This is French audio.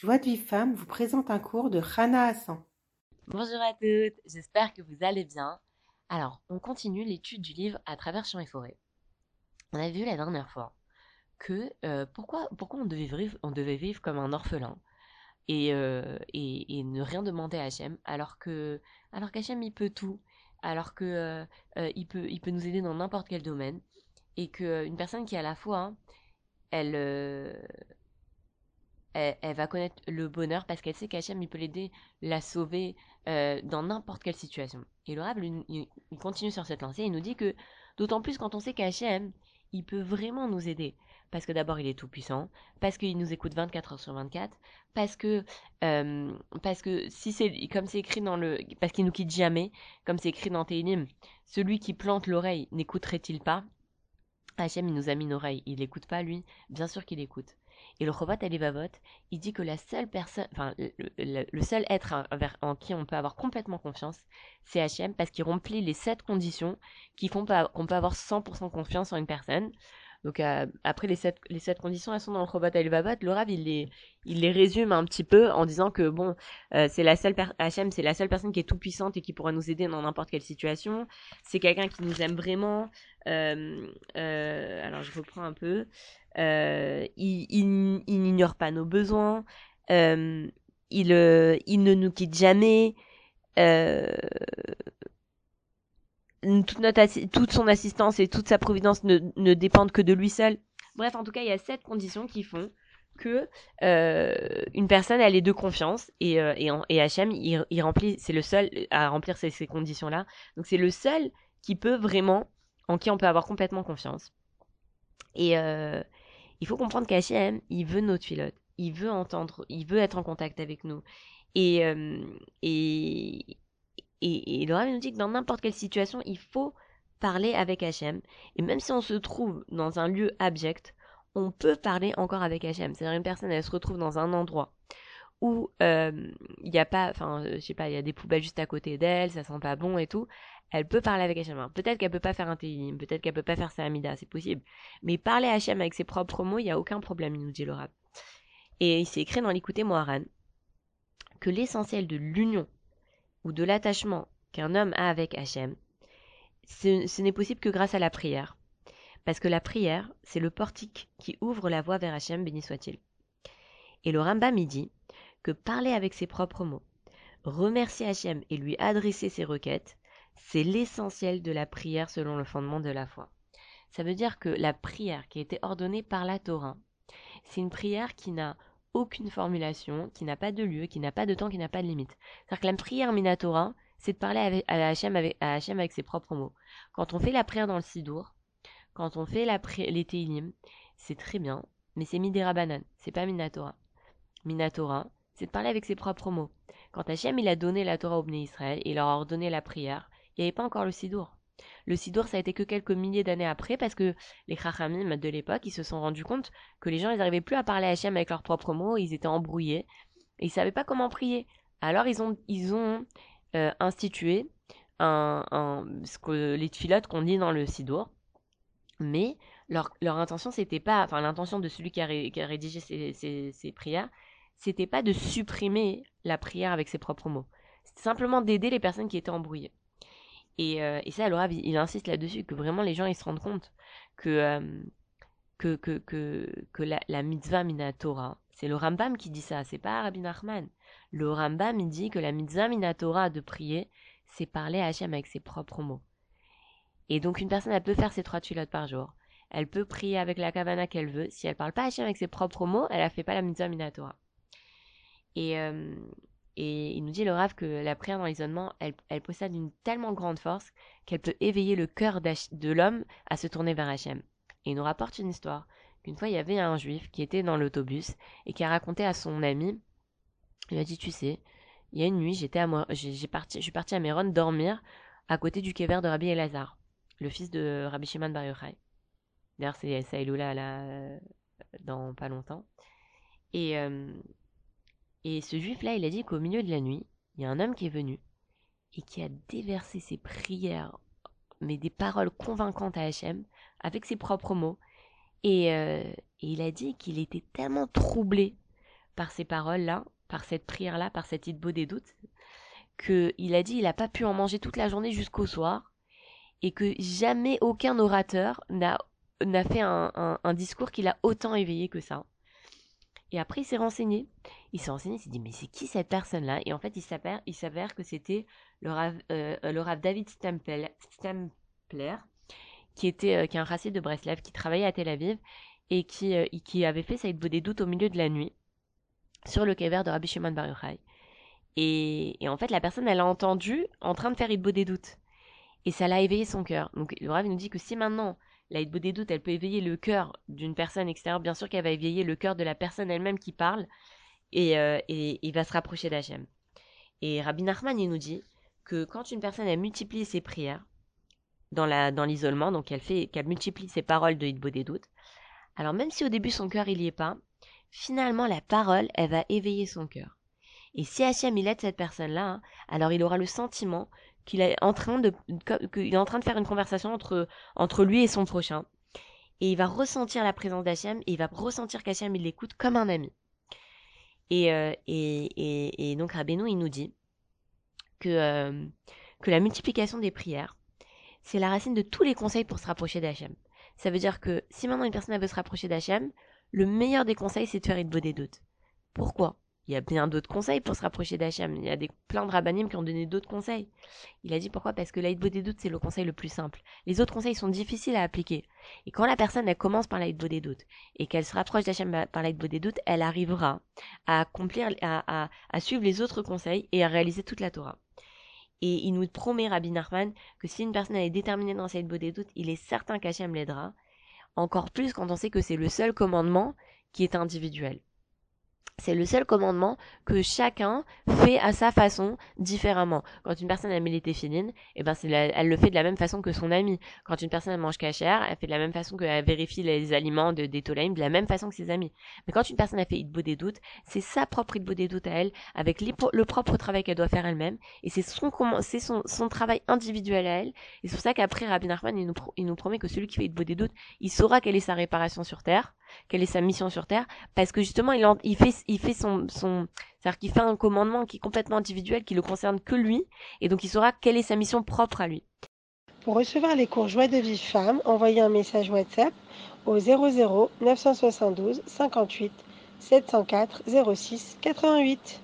Joie de Vie Femme vous présente un cours de Rana Hassan. Bonjour à toutes, j'espère que vous allez bien. Alors, on continue l'étude du livre à travers champs et forêts. On a vu la dernière fois que euh, pourquoi, pourquoi on, devait vivre, on devait vivre comme un orphelin et, euh, et, ne rien demander à Hachem alors que alors qu'Hachem il peut tout, alors que euh, il, peut, il peut nous aider dans n'importe quel domaine et qu'une personne qui a la foi, hein, elle va connaître le bonheur parce qu'elle sait qu'Hachem, il peut l'aider, la sauver euh, dans n'importe quelle situation. Et le il, continue sur cette lancée, il nous dit que, d'autant plus quand on sait qu'Hachem, il peut vraiment nous aider. Parce que d'abord, il est tout puissant, parce qu'il nous écoute 24 heures sur 24, parce que, euh, parce que si c'est, comme c'est écrit dans le, parce qu'il nous quitte jamais, comme c'est écrit dans Télim, celui qui plante l'oreille n'écouterait-il pas? Hachem, il nous a mis une oreille, il n'écoute pas lui, bien sûr qu'il écoute. Et le Chovat Alevavot, il dit que la seule personne, enfin, le, seul être en qui on peut avoir complètement confiance, c'est Hachem, parce qu'il remplit les sept conditions qui font qu'on peut avoir 100% confiance en une personne. Donc euh, après les sept, conditions, elles sont dans le Chovat Alevavot. Le Rav, il les, il les résume un petit peu en disant que bon, euh, c'est la seule c'est la seule personne qui est tout puissante et qui pourra nous aider dans n'importe quelle situation. C'est quelqu'un qui nous aime vraiment. Euh, alors je reprends un peu. Euh, il, il, n'ignore pas nos besoins, euh, il, euh, il ne nous quitte jamais. Toute, notre toute son assistance et toute sa providence ne, ne, dépendent que de lui seul. Bref, en tout cas, il y a sept conditions qui font que une personne elle est de confiance et et, et Hachem il, remplit c'est le seul à remplir ces, ces conditions là donc c'est le seul qui peut vraiment en qui on peut avoir complètement confiance et il faut comprendre qu'Hachem, il veut notre pilote. Il veut entendre, il veut être en contact avec nous. Et, euh, et, et, et le nous dit que dans n'importe quelle situation, il faut parler avec Hachem. Et même si on se trouve dans un lieu abject, on peut parler encore avec Hachem. C'est-à-dire une personne, elle se retrouve dans un endroit où euh, il n'y a pas, enfin, je sais pas, il y a des poubelles juste à côté d'elle, ça sent pas bon et tout elle peut parler avec Hachem. Peut-être qu'elle peut pas faire un télim, peut-être qu'elle peut pas faire sa Amida, c'est possible. Mais parler à Hachem avec ses propres mots, il n'y a aucun problème, il nous dit le Et il s'est écrit dans l'écouté Moharan que l'essentiel de l'union ou de l'attachement qu'un homme a avec Hachem, ce, n'est possible que grâce à la prière. Parce que la prière, c'est le portique qui ouvre la voie vers Hachem, béni soit-il. Et le Rambam dit que parler avec ses propres mots, remercier Hachem et lui adresser ses requêtes, c'est l'essentiel de la prière selon le fondement de la foi. Ça veut dire que la prière qui a été ordonnée par la Torah, c'est une prière qui n'a aucune formulation, qui n'a pas de lieu, qui n'a pas de temps, qui n'a pas de limite. C'est-à-dire que la prière Minatora, c'est de parler à Hachem avec, ses propres mots. Quand on fait la prière dans le Sidour, quand on fait la les Teilim, c'est très bien, mais c'est Midera c'est pas Minatora. Minatora, c'est de parler avec ses propres mots. Quand Hachem il a donné la Torah au Bnei Israël et il leur a ordonné la prière, il n'y avait pas encore le Sidour. Le Sidour, ça a été que quelques milliers d'années après, parce que les Chachamim de l'époque, ils se sont rendus compte que les gens, ils n'arrivaient plus à parler à Hachem avec leurs propres mots, ils étaient embrouillés, et ils savaient pas comment prier. Alors, ils ont, ils ont euh, institué un, ce que, les filotes qu'on lit dans le Sidour, mais leur, leur intention, c'était pas, enfin, l'intention de celui qui a, qui a rédigé ces, ces, ces prières, c'était pas de supprimer la prière avec ses propres mots. C'était simplement d'aider les personnes qui étaient embrouillées. Et, euh, et ça, il, insiste là-dessus, que vraiment les gens ils se rendent compte que, euh, que, que, que, que la, la, mitzvah minatora, c'est le Rambam qui dit ça, c'est pas Rabbi Nachman. Le Rambam, il dit que la mitzvah minatora de prier, c'est parler à Hachem avec ses propres mots. Et donc une personne, elle peut faire ses trois tuilotes par jour. Elle peut prier avec la kavana qu'elle veut. Si elle parle pas Hachem avec ses propres mots, elle a fait pas la mitzvah minatora. Et, euh, et il nous dit le Rav que la prière dans l'isolement, elle, possède une tellement grande force qu'elle peut éveiller le cœur de l'homme à se tourner vers Hachem. Et il nous rapporte une histoire qu'une fois il y avait un juif qui était dans l'autobus et qui a raconté à son ami, il lui a dit tu sais, il y a une nuit j'étais à parti, je suis parti à Méron dormir à côté du kever de Rabbi Elazar, le fils de Rabbi Shimon Bar Yochai. D'ailleurs c'est Saïloula là euh, dans pas longtemps. Et euh, et ce juif-là, il a dit qu'au milieu de la nuit, il y a un homme qui est venu et qui a déversé ses prières, mais des paroles convaincantes à Hachem, avec ses propres mots. Et, euh, il a dit qu'il était tellement troublé par ces paroles-là, par cette prière-là, par cette idée des doutes, qu'il a dit il n'a pas pu en manger toute la journée jusqu'au soir, et que jamais aucun orateur n'a fait un, discours qui l'a autant éveillé que ça. Et après, il s'est renseigné. Il s'est renseigné, il s'est dit, mais c'est qui cette personne-là? Et en fait, il s'avère, que c'était le Rav, euh, Rav David Stempler, qui était euh, est un raciste de Breslev, qui travaillait à Tel Aviv et qui, euh, avait fait ça des doutes au milieu de la nuit sur le kever de Rabbi Shimon Bar Yochai. Et, et, en fait, la personne, elle a entendu en train de faire Idbo des doutes. Et ça l'a éveillé son cœur. Donc le Rav nous dit que si maintenant la doutes, elle peut éveiller le cœur d'une personne extérieure, bien sûr qu'elle va éveiller le cœur de la personne elle-même qui parle, et, euh, et va se rapprocher d'Hachem. Et Rabbi Nachman, il nous dit que quand une personne a multiplié ses prières, dans la dans l'isolement, donc elle fait qu'elle multiplie ses paroles de doutes. Alors même si au début son cœur il y est pas, finalement la parole elle va éveiller son cœur. Et si Hachem il aide cette personne-là, hein, alors il aura le sentiment qu'il est en train de qu'il est en train de faire une conversation entre entre lui et son prochain. Et il va ressentir la présence d'Hachem et il va ressentir qu'Hachem il l'écoute comme un ami. Et, euh, et, et, et, donc Rabbeinu il nous dit que, euh, que la multiplication des prières, c'est la racine de tous les conseils pour se rapprocher d'Hachem. Ça veut dire que si maintenant une personne veut se rapprocher d'Hachem, le meilleur des conseils, c'est de faire une des doutes. Pourquoi? Il y a bien d'autres conseils pour se rapprocher d'Hachem. Il y a des, plein de rabbinim qui ont donné d'autres conseils. Il a dit pourquoi? Parce que l'aide des doutes, c'est le conseil le plus simple. Les autres conseils sont difficiles à appliquer. Et quand la personne, elle commence par l'aide des doutes et qu'elle se rapproche d'Hachem par l'aide des doutes, elle arrivera à accomplir, à, suivre les autres conseils et à réaliser toute la Torah. Et il nous promet, Rabbi Nachman, que si une personne est déterminée dans cette beauté doute, il est certain qu'Hachem l'aidera. Encore plus quand on sait que c'est le seul commandement qui est individuel. C'est le seul commandement que chacun fait à sa façon différemment. Quand une personne aime les téphilines, eh ben elle le fait de la même façon que son ami. Quand une personne mange cachère, elle fait de la même façon qu'elle vérifie les aliments de, des tolaïm, de la même façon que ses amis. Mais quand une personne a fait Idbo des doutes, c'est sa propre Idbo des doutes à elle, avec le propre travail qu'elle doit faire elle-même, et c'est son, son, travail individuel à elle. Et c'est pour ça qu'après Rabbi Nachman, il nous, il nous promet que celui qui fait Idbo des doutes, il saura quelle est sa réparation sur terre, quelle est sa mission sur terre, parce que justement, il, fait, il fait son, fait un commandement qui est complètement individuel, qui le concerne que lui, et donc il saura quelle est sa mission propre à lui. Pour recevoir les cours Joie de vie femme, envoyez un message WhatsApp au 00 972 58 704 06 88.